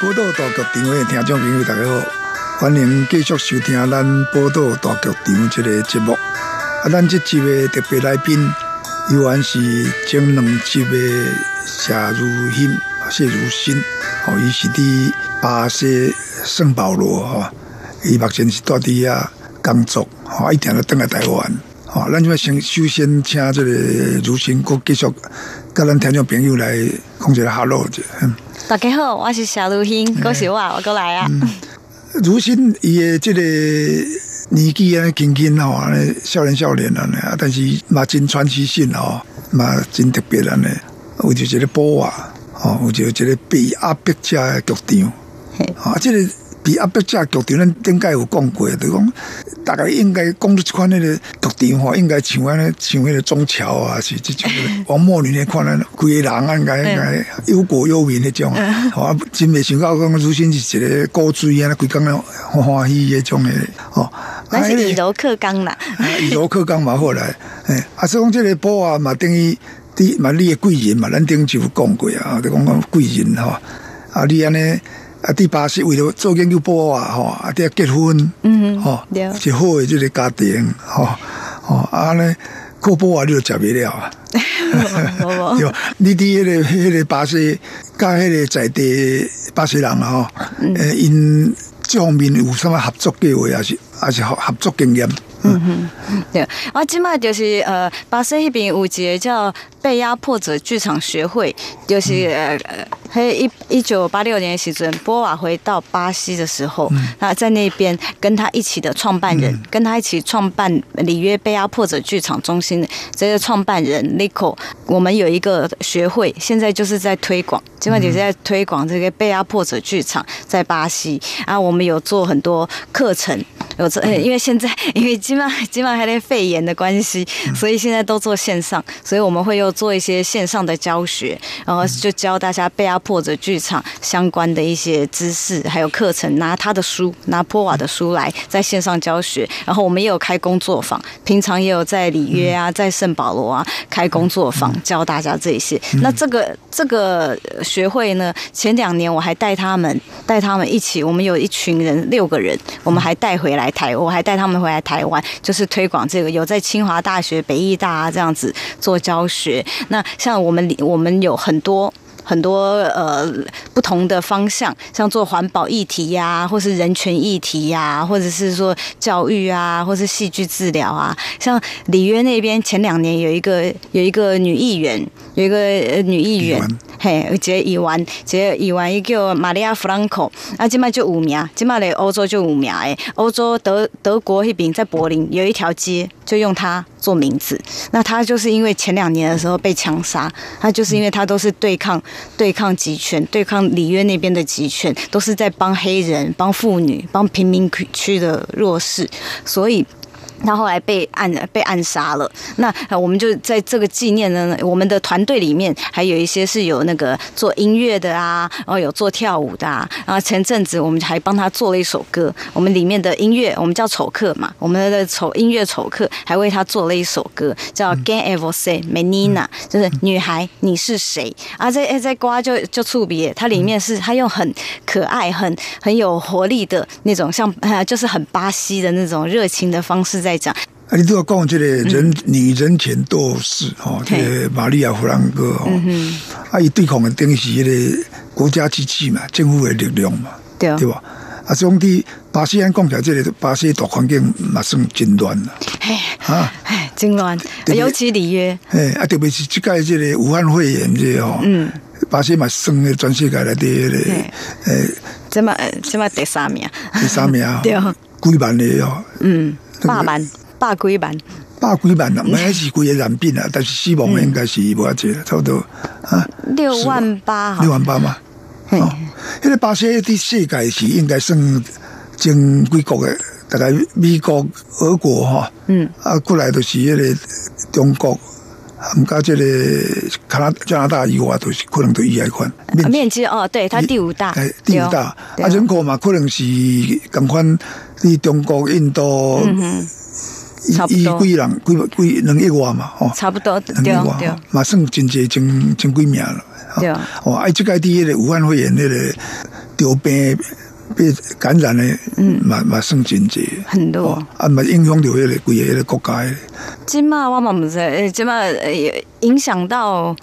报道大剧场的听众朋友，大家好，欢迎继续收听咱报道大剧场这个节目。啊，咱这集的特别来宾，依然是前两集的谢如欣、谢如新，哦，伊是伫巴西圣保罗哈，伊目前是住伫遐工作，哦，一定要登来台湾，哦，咱就先首先请这个如新，佮继续跟咱听众朋友来讲一个 hello 者。大家好，我是小如欣，恭喜我，我过来啊。如新伊的这个年纪啊，轻轻吼，少年少年啊，但是嘛真传奇性哦，嘛真特别啊呢。有就一个波啊，哦，有就一个被压迫者的局长，啊，这个。比阿伯家局长，咱顶届有讲过，就讲大概应该讲出一款那个局长吼，应该像安尼，像那个中桥啊，是这种王墨林那款啊，规个人啊，应该应该忧国忧民那种，啊，真没想到讲如今是一个高追啊，规工啊欢欢喜那种的，哦，那是以柔克刚啦，以柔克刚嘛好来，哎，啊，所以讲这个波啊嘛等于第嘛你的贵人嘛，咱顶就讲过啊，就讲讲贵人吼，啊，你安尼。啊，第八是为了做研究波啊，吼，啊，要结婚，嗯，吼，是好的这个家庭，吼，吼，啊呢，过波啊，你就食不了啊，有，你伫迄个迄个巴西，甲迄个在地巴西人啊，吼，诶，因这方面有什么合作计划，还是还是合合作经验？嗯哼，对，啊今麦就是呃，巴西迄边有一个叫被压迫者剧场学会，就是呃，嘿一一九八六年时阵，波瓦回到巴西的时候，那在那边跟他一起的创办人，跟他一起创办里约被压迫者剧场中心的这个创办人 Nico，我们有一个学会，现在就是在推广，今麦就是在推广这个被压迫者剧场在巴西。啊，我们有做很多课程。有这，因为现在因为基本上基本上还在肺炎的关系，所以现在都做线上，所以我们会又做一些线上的教学，然后就教大家被压迫者剧场相关的一些知识，还有课程，拿他的书，拿波瓦的书来在线上教学。然后我们也有开工作坊，平常也有在里约啊，在圣保罗啊开工作坊，教大家这些。那这个这个学会呢，前两年我还带他们带他们一起，我们有一群人六个人，我们还带回来。台，我还带他们回来台湾，就是推广这个，有在清华大学、北艺大啊这样子做教学。那像我们，我们有很多。很多呃不同的方向，像做环保议题呀，或是人权议题呀，或者是说教育啊，或是戏剧治疗啊。像里约那边前两年有一个有一个女议员，有一个女议员，嘿，这议员，这议员伊叫玛利亚弗兰克，啊，今麦就五名，今麦的欧洲就五名诶，欧洲德德国那边在柏林有一条街就用它做名字，那他就是因为前两年的时候被枪杀，他就是因为他都是对抗。对抗集权，对抗里约那边的集权，都是在帮黑人、帮妇女、帮贫民区的弱势，所以。他后来被暗被暗杀了。那我们就在这个纪念呢，我们的团队里面还有一些是有那个做音乐的啊，然后有做跳舞的啊。然后前阵子我们还帮他做了一首歌，我们里面的音乐我们叫丑客嘛，我们的丑音乐丑客还为他做了一首歌，叫 Gan Ever Say Menina 就是女孩你是谁啊？在在瓜就就触别，它里面是他用很可爱、很很有活力的那种，像就是很巴西的那种热情的方式在。在讲。啊，你都要讲这个人女人权斗士哦，这个玛利亚弗兰哥哦，啊，伊对抗的等于是迄个国家机器嘛，政府的力量嘛，对。对吧？啊，总体巴西安讲起来，这个巴西大环境嘛算真乱啦，啊，真乱，尤其里约，哎，啊，特别是即届这个武汉肺炎这哦，嗯，巴西嘛算的全世界来的迄个，诶，这么怎么第三名，第三名，对，几万的哦，嗯。百万，百几万，百几万啦，买是贵个染病啊，但是死亡的应该是无偌济啦，差不多啊，六万八，六万八嘛。哦，迄个巴西伫世界是应该算前几国的，大概美国、俄国哈，嗯，啊，过来都是迄个中国，啊，毋加即个加拿加拿大以外，都是可能都伊来款啊面积哦，对，它第五大哎，，第五大，啊，人口嘛，可能是共款伫中国、印度，嗯差不伊多几人？几几两亿外嘛，吼，差不多，两亿外嘛算真济，真真几名了。吼。对。哦，啊，即个伫迄个武汉肺炎迄个得病被感染的，嗯，嘛嘛算真济，很多。哦啊，嘛影响到迄个规个迄个国家的。金马我嘛不知道，呃，金马呃也影响到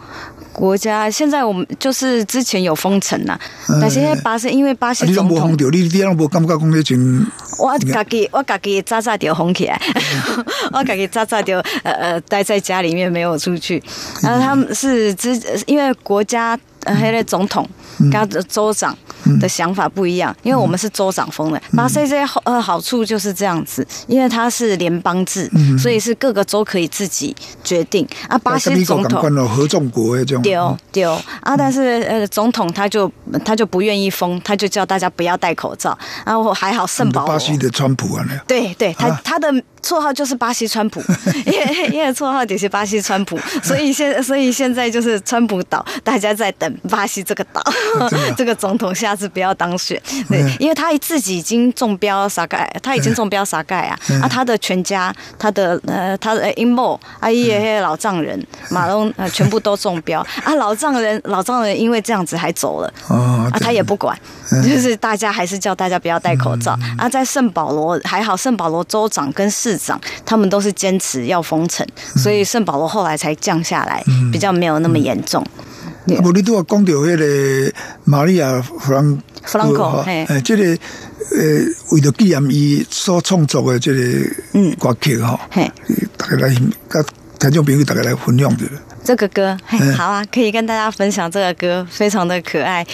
国家。现在我们就是之前有封城呐，但是巴西因为巴啊，西总统，无封着，你你拢无感觉讲迄真我家己我家己早早就封起来，我家己早早就呃呃待在家里面没有出去。然后他们是之因为国家呃那个总统跟州长的想法不一样，因为我们是州长封的，巴西这好呃好处就是这样子，因为它是联邦制，所以是各个州可以自己决定啊。巴西总统合众国这种。丢丢啊！但是呃，总统他就他就不愿意封，他就叫大家不要戴口罩。然后还好圣保罗巴，西的川普啊，那对对，他啊他的 绰号就是巴西川普，因为因为绰号也是巴西川普，所以现所以现在就是川普岛，大家在等巴西这个岛 这个总统下次不要当选。对嗯，因为他自己已经中标撒盖，他已经中标撒盖啊，嗯啊，他的全家，他的呃他的阴谋，啊，也些老丈人马龙呃全部都中标啊，老丈人老丈人因为这样子还走了。哦，啊，他也不管，就是大家还是叫大家不要戴口罩啊。在圣保罗还好，圣保罗州长跟市长他们都是坚持要封城，所以圣保罗后来才降下来，比较没有那么严重。对。无你拄啊讲到迄个玛利亚弗兰弗兰科吼嘿。诶，即个呃，为了纪念伊所创作的即个嗯。歌曲吼，嘿，大家来甲听众朋友大家来分享一下。这个歌，嘿，嗯。好啊，可以跟大家分享这个歌，非常的可爱。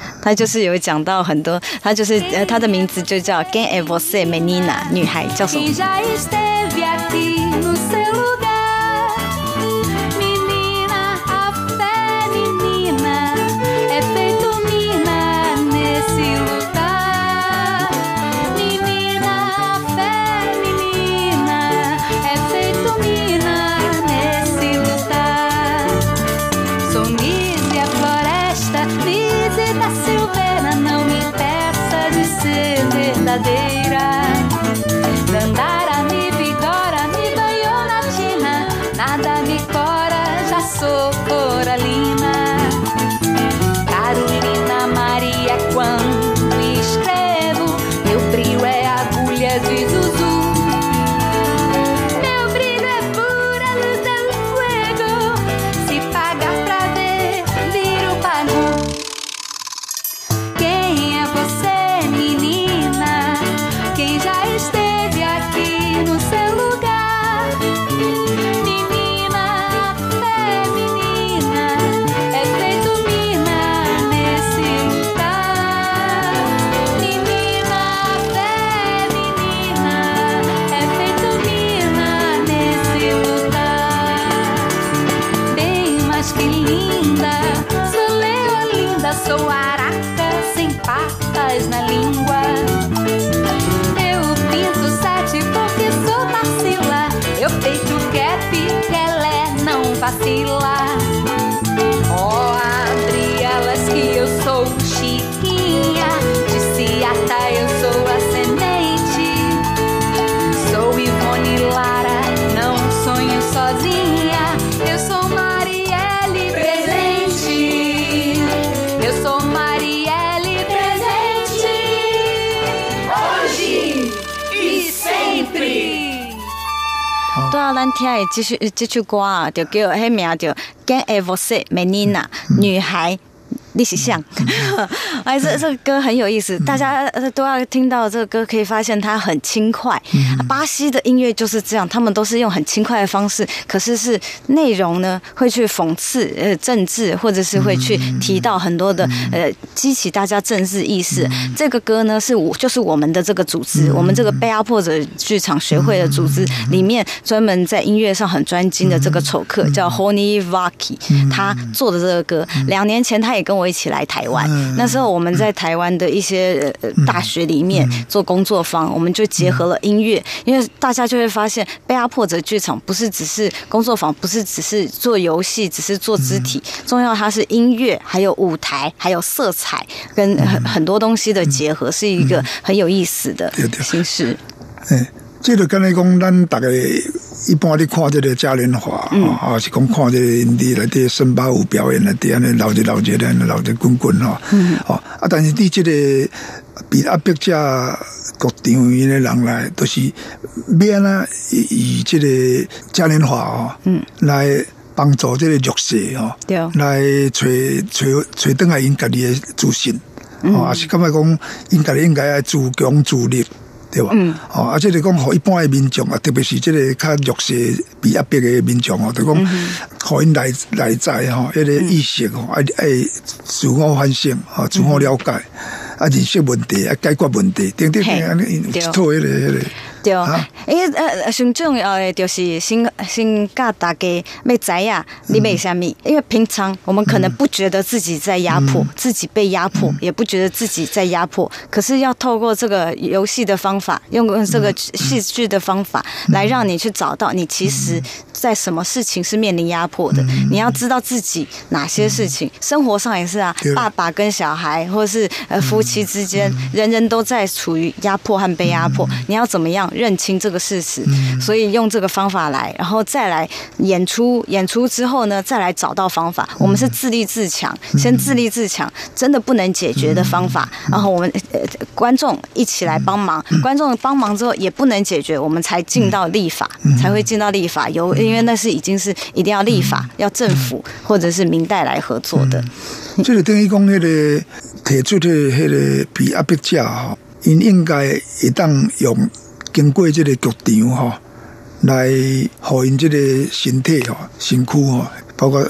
嘿，它就是有讲到很多，他就是呃，他的名字就叫《você Menina》，女孩叫什么咱听的这首这首歌啊，就叫迄名叫《Quem é você Menina》，女孩。历史像，哎，这这个歌很有意思，大家呃都要听到这个歌，可以发现它很轻快。巴西的音乐就是这样，他们都是用很轻快的方式，可是是内容呢会去讽刺呃政治，或者是会去提到很多的呃激起大家政治意识。这个歌呢是我就是我们的这个组织，我们这个被压迫者剧场学会的组织里面专门在音乐上很专精的这个丑客叫 Honey Vaki，他做的这个歌，两年前他也跟我一起来台湾，那时候我们在台湾的一些呃大学里面做工作坊，我们就结合了音乐，因为大家就会发现被压迫者剧场不是只是工作坊，不是只是做游戏，只是做肢体，重要它是音乐，还有舞台，还有色彩跟很很多东西的结合，是一个很有意思的形式。诶，这就敢若讲，咱大概一般你看这个嘉年华，嗯。哦，是讲看这个因地内底森巴舞表演来底安尼闹一闹一安尼闹一滚滚吼，嗯。哦，啊，但是你这个比阿伯家各场因的人来，都是免啊以以这个嘉年华哦，嗯，来帮助这个弱势哦，对。来找找找倒来因家己的自信，嗯。哦，也是感觉讲因家己应该要自强自立。对吧？嗯。哦，啊，即个讲，互一般的民众啊，特别是即个较弱势、比压迫的民众哦，就嗯讲，可以内内在吼，迄个意识吼，爱爱自我反省啊，自我了解，啊，认识问题，啊，解决问题，等等嘿等，安尼有一套迄个迄个。对，啊？因为呃，上重要的就是先先教大家要知呀，你为什么？因为平常我们可能不觉得自己在压迫，自己被压迫，也不觉得自己在压迫。可是要透过这个游戏的方法，用这个戏剧的方法，来让你去找到你其实在什么事情是面临压迫的。你要知道自己哪些事情，生活上也是啊，爸爸跟小孩，或是呃夫妻之间，人人都在处于压迫和被压迫。你要怎么样认清这个事实？所以用这个方法来，然后再来演出，演出之后呢，再来找到方法。我们是自立自强，先自立自强，真的不能解决的方法，然后我们呃观众一起来帮忙，观众帮忙之后也不能解决，我们才进到立法，才会进到立法。有因为那是已经是一定要立法，要政府或者是明代来合作的。这个等于讲，迄个提出的迄个被压迫者吼，因应该一旦用经过这个剧场吼，来互因这个身体吼、身躯吼，包括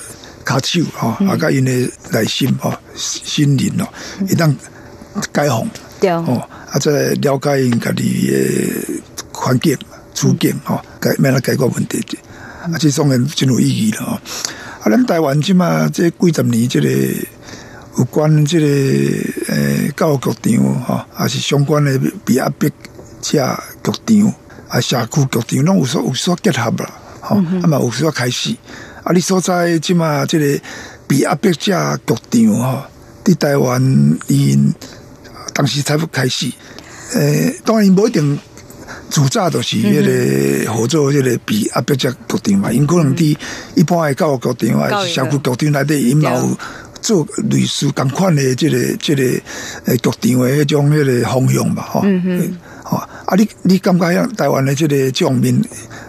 骹手吼，啊，甲因的内心吼、心灵吼，会当解放。对，哦，啊，再来了解因家己的环境、处境吼，解免来解决问题，啊，这种人真有意义了吼。啊，咱台湾即嘛，这几十年这个有关这个诶教育局长吼，也是相关的比压迫者局长，啊社区局长，拢有所有所结合啦，吼、啊嘛有所开始。啊，你所在即嘛，即个比压迫者局长吼，伫台湾因当时才开始，诶、当然无一定。主早就是迄个合作，迄个比压迫者局长嘛，因可能伫一般诶教育局长啊，社区局长内底，因嘛有做类似共款的即、个即、个诶局长诶迄种迄个方向吧，吼、嗯吼啊，你你感觉像台湾的这个种面，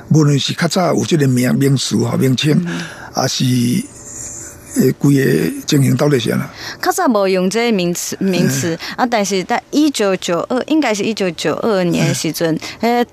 无论是较早有这个名名词吼名称，啊是诶规个经营到底是安啦？较早无用这个名词名词啊，但是在一九九二，应该是一九九二年的时阵，迄。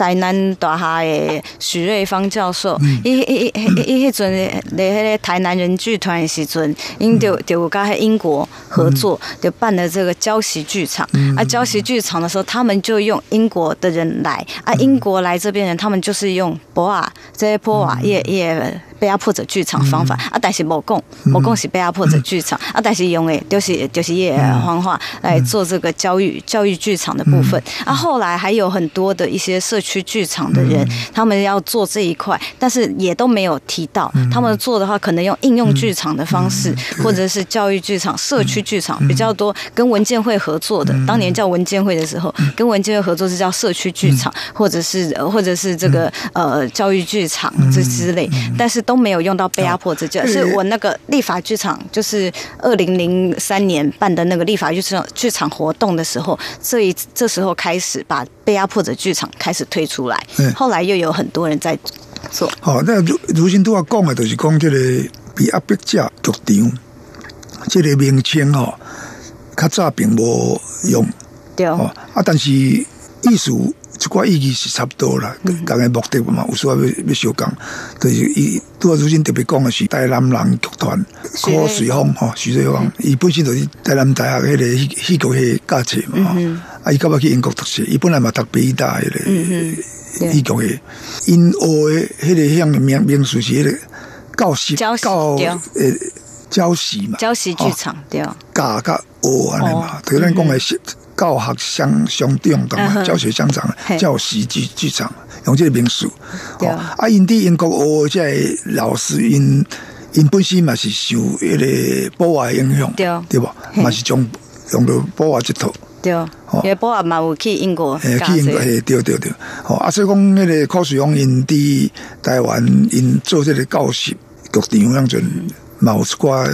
台南大厦的许瑞芳教授，伊伊伊伊迄阵咧迄个台南人剧团的时阵，因就就有甲迄英国合作，就办了这个交习剧场。啊，交习剧场的时候，他们就用英国的人来，啊，英国来这边人，他们就是用博瓦这些博瓦也也被压迫者剧场方法。啊，但是无讲无讲是被压迫者剧场。啊，但是用诶就是就是也方法来做这个教育教育剧场的部分。啊。后来还有很多的一些社区剧场的人，他们要做这一块，但是也都没有提到。他们做的话，可能用应用剧场的方式，或者是教育剧场、社区剧场比较多，跟文建会合作的。当年叫文建会的时候，跟文建会合作是叫社区剧场，或者是呃或者是这个呃教育剧场这之类，但是都没有用到被压迫这叫。是我那个立法剧场，就是二零零三年办的那个立法剧场剧场活动的时候，这一这时候开始把被压迫者剧场开始推出来嗯，后来又有很多人在做。吼、那如如今都要讲的，就是讲这个被压迫者局长，这个名称哦，较早并无用对，哦，啊，但是意思一寡意义是差不多啦，共个目的嘛，有时要要要相共，就是伊拄啊，如今特别讲的是台南人剧团柯水峰吼，徐瑞峰，伊本身就是台南大学迄个戏戏剧系教册嘛，吼。啊，伊到尾去英国读书，伊本来嘛读北大迄个对戏剧系，因学的迄个项名名词是迄个教师教诶教习嘛，教师剧场对，教甲学安尼嘛哦，就是咱讲诶是教学相相长教学相长嘿，教习剧剧场用这个名词。哦啊，因伫英国学的这个老师因因本身嘛是受迄个保华影响，对。对吧？嘿。嘛是从用到保华这套。对，因为波阿嘛有去英国诶，教去英国，这嘿，对对对，吼啊，所以讲，迄个柯水峰因伫台湾因做这个教学剧场，样阵嘛有一寡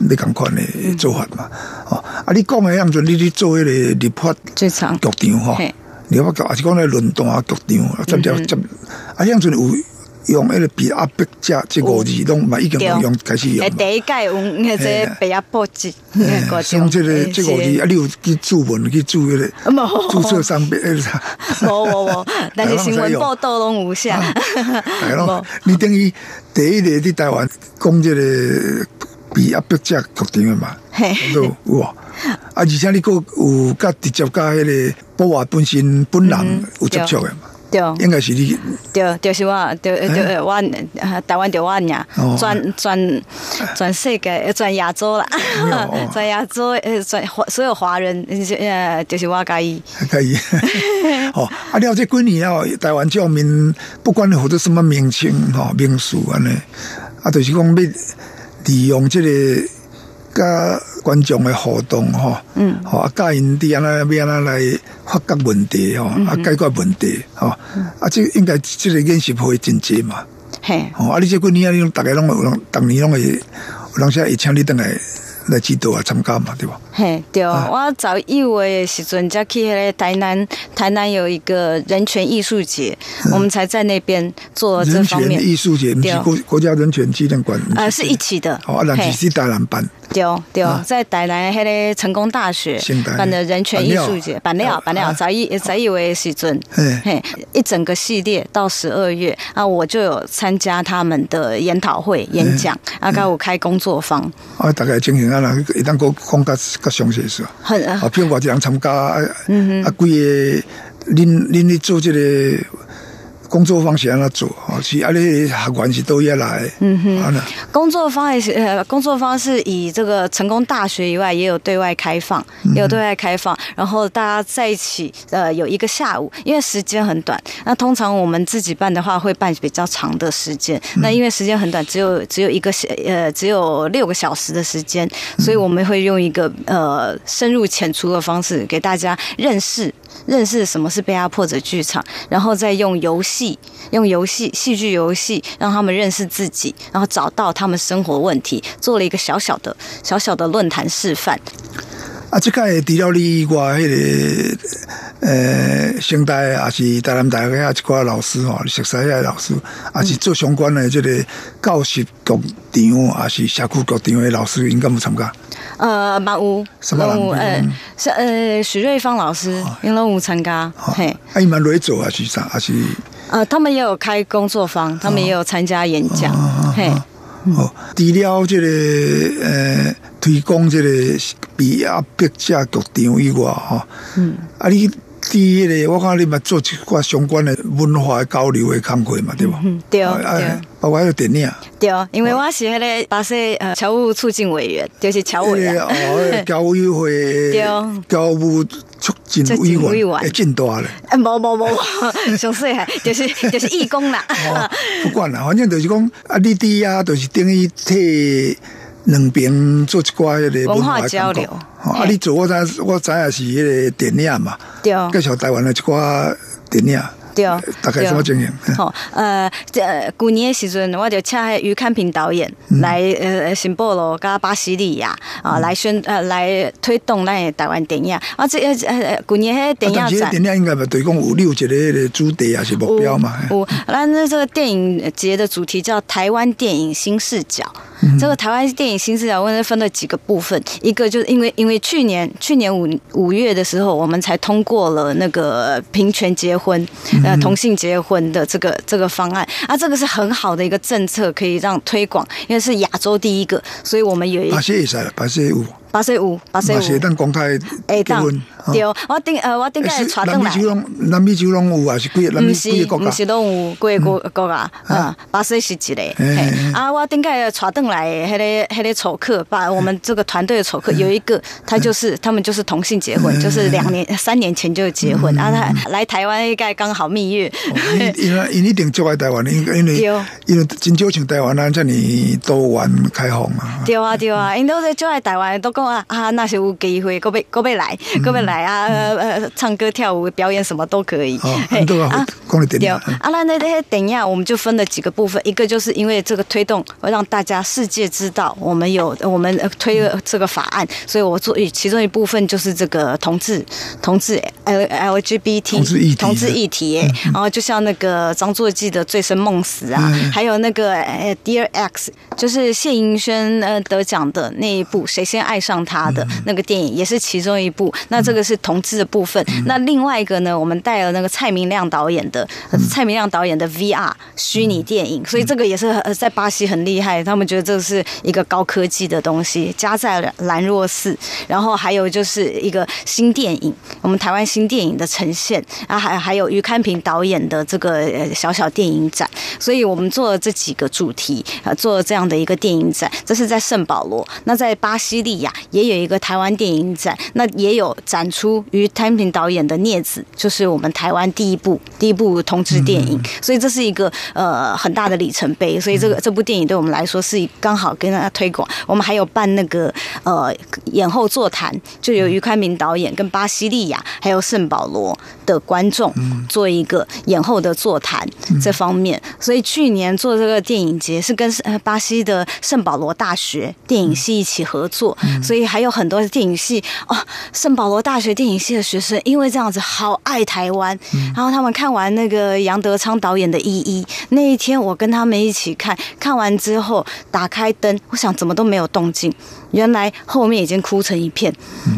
你共款的做法嘛，哦啊，你讲的样阵，你去做迄个立法剧场。剧场吼嘿，立法局，也是讲咧论坛剧场，接接接，啊，样阵有用迄个比压迫者这五字，拢嘛已经对。有用开始用诶，第一届用迄这北亚波子嘿个像这个这五字，啊，你有去注文去注迄个 注册商标，迄个。无无无，但是新闻报道拢有写，系咯，你等于第一个伫台湾讲这个比压迫者剧场的嘛，嘿。都有啊。啊，而且你个有甲直接甲迄个保华本身本人有接触的嘛，对。应该是你。对，就是我，对对，我呃台湾就我尔哦，全全全世界，呃全亚洲啦。哦，全亚洲，呃，全华所有华人，呃，就是我甲伊，还可以。哦，啊，了这几年哦，台湾教民不管获得什么名称哈、名词安尼，啊，就是讲要利用这个甲观众的互动吼，嗯，吼啊，教因伫安那要安那来发觉问题吼，啊，解决问题吼，啊，这应该这个演习会真济嘛，系，吼，啊，你这几年啊，你拢大家拢有人，逐年拢会有人说会请你倒来来指导啊参加嘛，对吧？嘿，对，啊。我早一月的时阵，才去迄个台南，台南有一个人权艺术节，我们才在那边做这人权方面，艺术节，你是国国家人权纪念馆，呃，是？一起的，哦，啊，人嘿。是是台南办，对对啊，在台南迄个成功大学办的人权艺术节，办了办了，啊。早一早一为的时阵，嘿。嘿，一整个系列到十二月啊，我就有参加他们的研讨会、演讲，啊，刚我开工作坊，啊，大概情形啊，人一旦讲讲较较详细是吧？很啊，譬如偌一人参加，啊，啊，几个恁恁咧做这个工作方式安怎做？哦，是啊，你学员是都要来，嗯哼，工作方也是呃，工作方是以这个成功大学以外，也有对外开放，也有对外开放，然后大家在一起呃有一个下午，因为时间很短，那通常我们自己办的话会办比较长的时间，那因为时间很短，只有只有一个小呃只有六个小时的时间，所以我们会用一个呃深入浅出的方式给大家认识。认识什么是被压迫者剧场，然后再用游戏、用游戏、戏剧游戏，让他们认识自己，然后找到他们生活问题，做了一个小小的、小小的论坛示范。啊，即个除了你以外，迄、个呃，清大也是台南大学啊一寡老师吼，熟悉遐老师，也是做相关的即个教习剧场，也是社区局长的老师，应该有参加。呃，马屋，什么人？龙武呃嗯，是呃许瑞芳老师，因龙武参加，哦。嘿，啊，伊蛮来做啊是啥？还是？呃，他们也有开工作坊，他们也有参加演讲，嘿，哦，除了这、个呃推广这个比压迫者剧场以外，哈，嗯，啊，你伫迄、个我看你嘛做一寡相关的文化交流的工作嘛，对吧？嗯对啊对啊包括还有电影。对，因为我是迄个巴西呃侨务促进委员，就是侨委啊。迄个哦，委会对教务促进委促进委员，会真大咧。啊，无无无，上细汉就是就是义工啦。哦，不管啦，反正就是讲啊，你弟啊，就是等于替两边做一寡迄个文化交流啊，你做我知我知影是迄个电影嘛，对介绍台湾的一寡电影，对，大概怎么情形？好，呃，这呃旧年的时阵，我就请迄余康平导演嗯来呃新波罗加巴西利亚啊来宣呃来推动咱的台湾电影啊，这呃呃旧年迄电影展。电影应该嘛，就是讲有六一个迄个主题还是目标嘛？有，咱这个电影节的主题叫台湾电影新视角。这个台湾电影新视角问分了几个部分，一个就是因为因为去年去年五五月的时候，我们才通过了那个平权结婚，呃，同性结婚的这个这个方案。啊，这个是很好的一个政策，可以让推广，因为是亚洲第一个，所以我们有一巴西会使啦，巴西有，八岁五八岁五。当公开结婚。哦。对，我顶呃我顶个传登来，南美洲拢南美洲拢有啊，是几个南美毋是几个国家？毋是？拢有几个国国家，嗯，巴西是一个，嘿啊，我顶个传登来的迄个迄个丑客，把我们这个团队的丑客有一个，他就是他们就是同性结婚，就是两年三年前就结婚，啊，他来台湾应该刚好蜜月，因因为因一定就爱台湾，因为因为对。因为真少像台湾啊，这么多元开放啊。对啊对啊，因都在就爱台湾都讲啊啊，那是有机会，搁要搁要来，搁要来啊，呃呃，唱歌跳舞表演什么都可以。哦，嘿对影啊，那那那些等一下，我们就分了几个部分，一个就是因为这个推动，会让大家世界知道我们有我们呃推了这个法案，所以我做其中一部分就是这个同志同志 L LGBT 同志议题同志议题耶，然后就像那个张作骥的《醉生梦死》啊，嗯。还有那个呃 Dear X，就是谢盈萱呃得奖的那一部《谁先爱上他》的那个电影，也是其中一部。那这个是同志的部分。那另外一个呢，我们带了那个蔡明亮导演的呃蔡明亮导演的 VR 虚拟电影，所以这个也是呃在巴西很厉害，他们觉得这是一个高科技的东西，加在了兰若寺，然后还有就是一个新电影，我们台湾新电影的呈现啊，还还有于堪平导演的这个呃小小电影展，所以我们做了这几个主题啊，做了这样的一个电影展，这是在圣保罗，那在巴西利亚也有一个台湾电影展，那也有展出于谭平导演的《镊子》，就是我们台湾第一部第一部同志电影，所以这是一个呃很大的里程碑，所以这个这部电影对我们来说是刚好跟大家推广。我们还有办那个呃演后座谈，就有于宽明导演跟巴西利亚还有圣保罗的观众做一个演后的座谈这方面。所以去年做这个电影节是跟呃巴西的圣保罗大学电影系一起合作，所以还有很多电影系哦，圣保罗大学电影系的学生因为这样子好爱台湾，然后他们看完那个杨德昌导演的《一一》那一天，我跟他们一起看，看完之后打开灯，我想怎么都没有动静，原来后面已经哭成一片，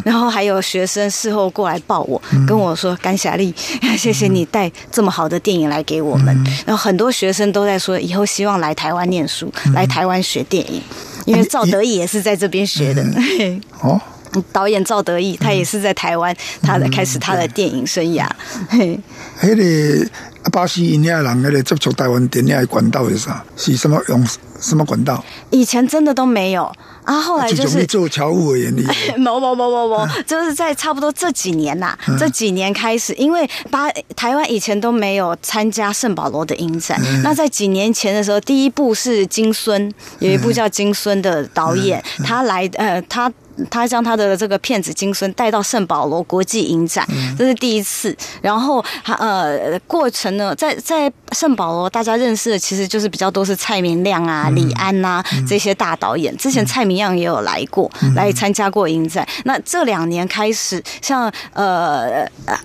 然后还有学生事后过来抱我，跟我说：“甘霞丽，谢谢你带这么好的电影来给我们。”然后很多学生都在说，以后希望来台湾念书，来台湾学电影，因为赵德义也是在这边学的。哦，导演赵德义，他也是在台湾，他的开始他的电影生涯。嘿迄个啊巴西因遐人迄个接触台湾电影的管道是啥？是什么用什么管道？以前真的都没有啊，后来就是做侨务委员的，某某某某某，就是在差不多这几年呐、这几年开始，因为巴台湾以前都没有参加圣保罗的影展，那在几年前的时候，第一部是金孙，有一部叫金孙的导演，他来呃他。他将他的这个骗子《金孙》带到圣保罗国际影展，这是第一次。然后，呃，过程呢，在在圣保罗，大家认识的其实就是比较多是蔡明亮啊、李安呐、这些大导演。之前蔡明亮也有来过，来参加过影展。那这两年开始，像呃呃。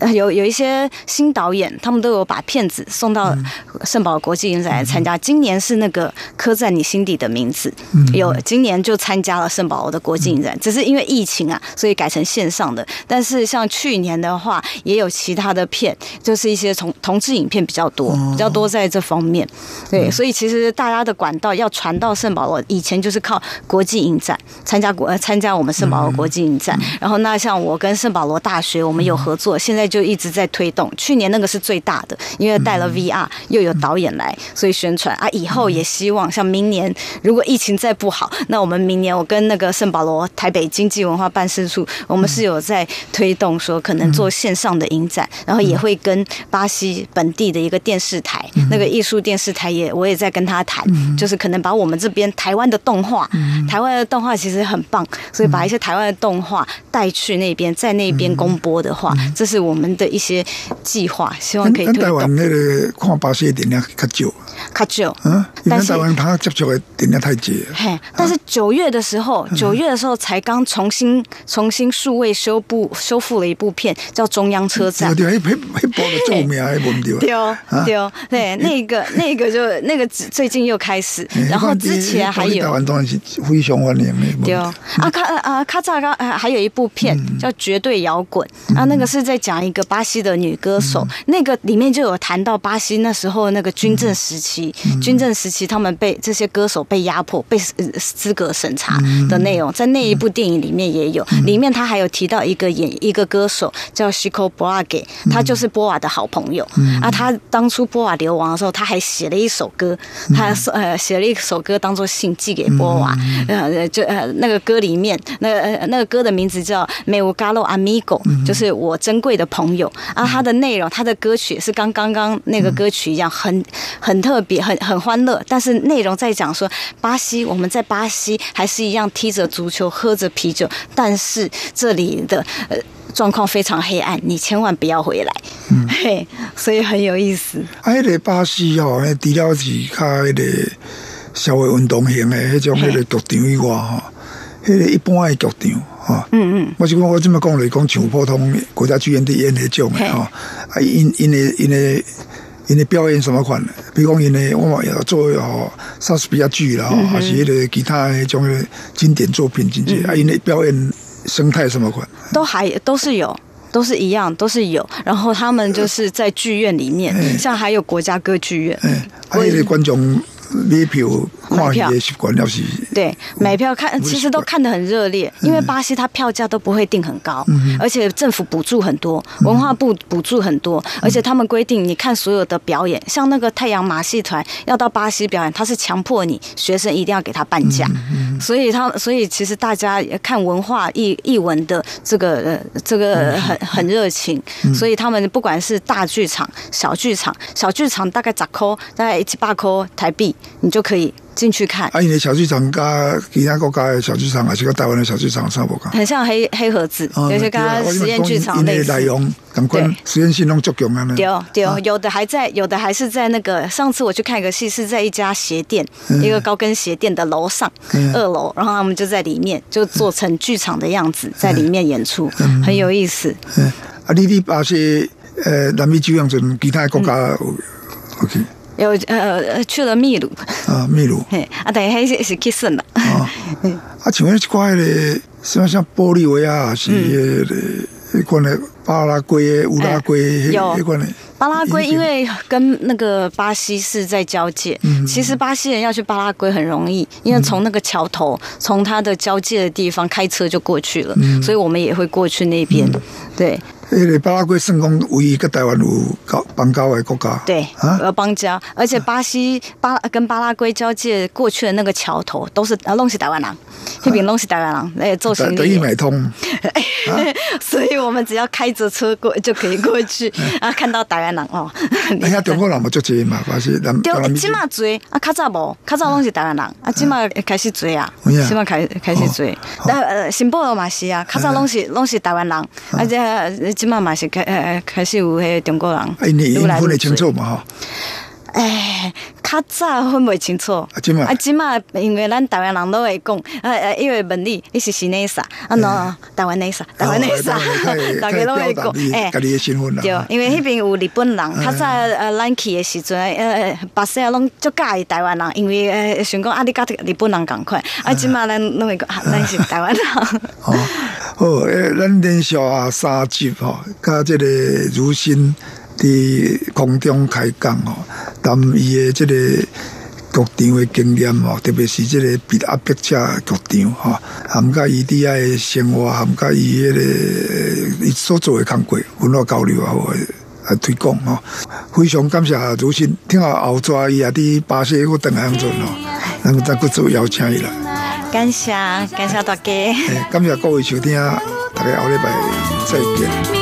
呃有有一些新导演，他们都有把片子送到圣保罗国际影展来参加。今年是那个《刻在你心底的名字》，有今年就参加了圣保罗的国际影展，只是因为疫情啊，所以改成线上的。但是像去年的话，也有其他的片，就是一些同同志影片比较多，比较多在这方面。对，所以其实大家的管道要传到圣保罗，以前就是靠国际影展参加国呃参加我们圣保罗国际影展。然后那像我跟圣保罗大学我们有合作，现在就一直在推动。去年那个是最大的，因为带了 VR 又有导演来，所以宣传啊。以后也希望像明年如果疫情再不好，那我们明年我跟那个圣保罗台北经济文化办事处，我们是有在推动说可能做线上的影展，然后也会跟巴西本地的一个电视台，那个艺术电视台也我也在跟他谈，就是可能把我们这边台湾的动画，台湾的动画其实很棒，所以把一些台湾的动画带去那边，在那边公播的话，这是我们的一些计划，希望可以推咱台湾动。那个看巴西的电影较少，卡久，嗯，因为但是咱台湾他接触的电影太久了。嘿，但是九月的时候，九月的时候。才刚重新重新数位修复修复了一部片，叫《中央车站。对》。对，迄迄迄部的著名，迄无毋对对对哦，对，那个那个就那个最近又开始，然后之前还台有湾当然是非常欢迎的。对哦，啊卡啊卡扎刚还有一部片叫《绝对摇滚》啊，那个是在讲一个巴西的女歌手，那个里面就有谈到巴西那时候那个军政时期，军政时期他们被这些歌手被压迫、被呃资格审查的内容，在那一部电影里面也有，里面他还有提到一个演一个歌手叫 Chico b o a g e 他就是波瓦的好朋友。啊，他当初波瓦流亡的时候，他还写了一首歌，他说呃写了一首歌当做信寄给波瓦，呃就呃那个歌里面那个呃那个歌的名字叫 Me u Galo Amigo，就是我珍贵的朋友。啊，它的内容它的歌曲是跟刚刚那个歌曲一样，很很特别，很很欢乐，但是内容在讲说巴西我们在巴西还是一样踢着足球喝着啤酒，但是这里的呃。状况非常黑暗，你千万不要回来。嘿，所以很有意思。啊，迄个巴西吼，迄除了是较迄个社会运动型的迄种迄个剧场以外吼，迄个一般的剧场吼，嗯嗯，我是讲我这么讲来讲，像普通国家剧院的演迄种的吼，啊，因因的因的因的表演什么款的，比如讲因的我嘛要做哦莎士比亚剧啦，吼，还是迄个其他的迄种的经典作品进去，啊，因的表演生态什么款，都还都是有。都是一样，都是有。然后他们就是在剧院里面，像还有国家歌剧院，嗯，啊，迄个观众买票看戏的习惯了是，对，买票看其实都看得很热烈，因为巴西它票价都不会定很高，而且政府补助很多，文化部补助很多，而且他们规定你看所有的表演，像那个太阳马戏团要到巴西表演，他是强迫你学生一定要给他半价，所以他所以其实大家看文化艺艺文的这个呃这个很很热情，所以他们不管是大剧场、小剧场，小剧场大概咋扣，大概七八扣台币，你就可以进去看。啊，因为小剧场甲其他国家的小剧场，还是跟台湾的小剧场差不多。很像黑黑盒子，哦有些跟它实验剧场类似。内实验性拢足强啊呢。对对，有的还在，有的还是在那个。上次我去看一个戏，是在一家鞋店，一个高跟鞋店的楼上，嗯二楼，然后他们就在里面，就做成剧场的样子，在里面演出，嗯很有意思。嗯啊，你你把些呃南美洲样阵，其他的国家有有呃呃去了秘鲁，啊，秘鲁嘿啊，等于是是去圣了。啊，啊，像迄一块的，什么像玻利维亚，是迄个迄款的巴拉圭、乌拉圭，迄有迄款的。巴拉圭因为跟那个巴西是在交界，其实巴西人要去巴拉圭很容易，因为从那个桥头，从它的交界的地方开车就过去了，所以我们也会过去那边。对 迄个巴拉圭算讲唯一个台湾有交邦交的国家。对，啊，呃，邦交，而且巴西巴跟巴拉圭交界过去的那个桥头都是啊，弄是台湾人，那边拢是台湾人，哎，做行德意李，美通，所以我们只要开着车过就可以过去啊，看到台湾人哦。哎呀，中国人嘛足济嘛，巴西南对南，美洲即马追啊，较早无，较早拢是台湾人，啊，起码开始追啊，起码开开始追，但呃，新报嘛是啊，较早拢是拢是台湾人，啊，这即嘛嘛是开呃开始有迄中国人哎，你愈来愈分得清楚多。嘛吼？哎，较早分袂清楚，啊即嘛啊，即嘛因为咱台湾人都会讲，呃呃，因为问你你是是哪啥，啊。喏，台湾哪啥，台湾哪啥 大家都会讲，哎家己的。对，因为迄边有日本人，较早呃咱去的时阵，呃，巴西啊拢足介意台湾人，因为呃想讲啊，你甲日本人共款，啊，即嘛咱拢会讲，啊咱是台湾人。哦，好，诶，咱连续啊三集吼，甲即个如新伫空中开讲哦，谈伊的即个局场的经验哦，特别是即个比压迫者局场吼，含甲伊伫遐的生活，含甲伊迄个伊所做的工作，文化交流啊，好来推广吼，非常感谢如新，听下后抓伊也伫巴西个邓乡阵吼，咱再搁做邀请伊来。感谢感谢大家。诶感谢各位收听，大家后礼拜再见。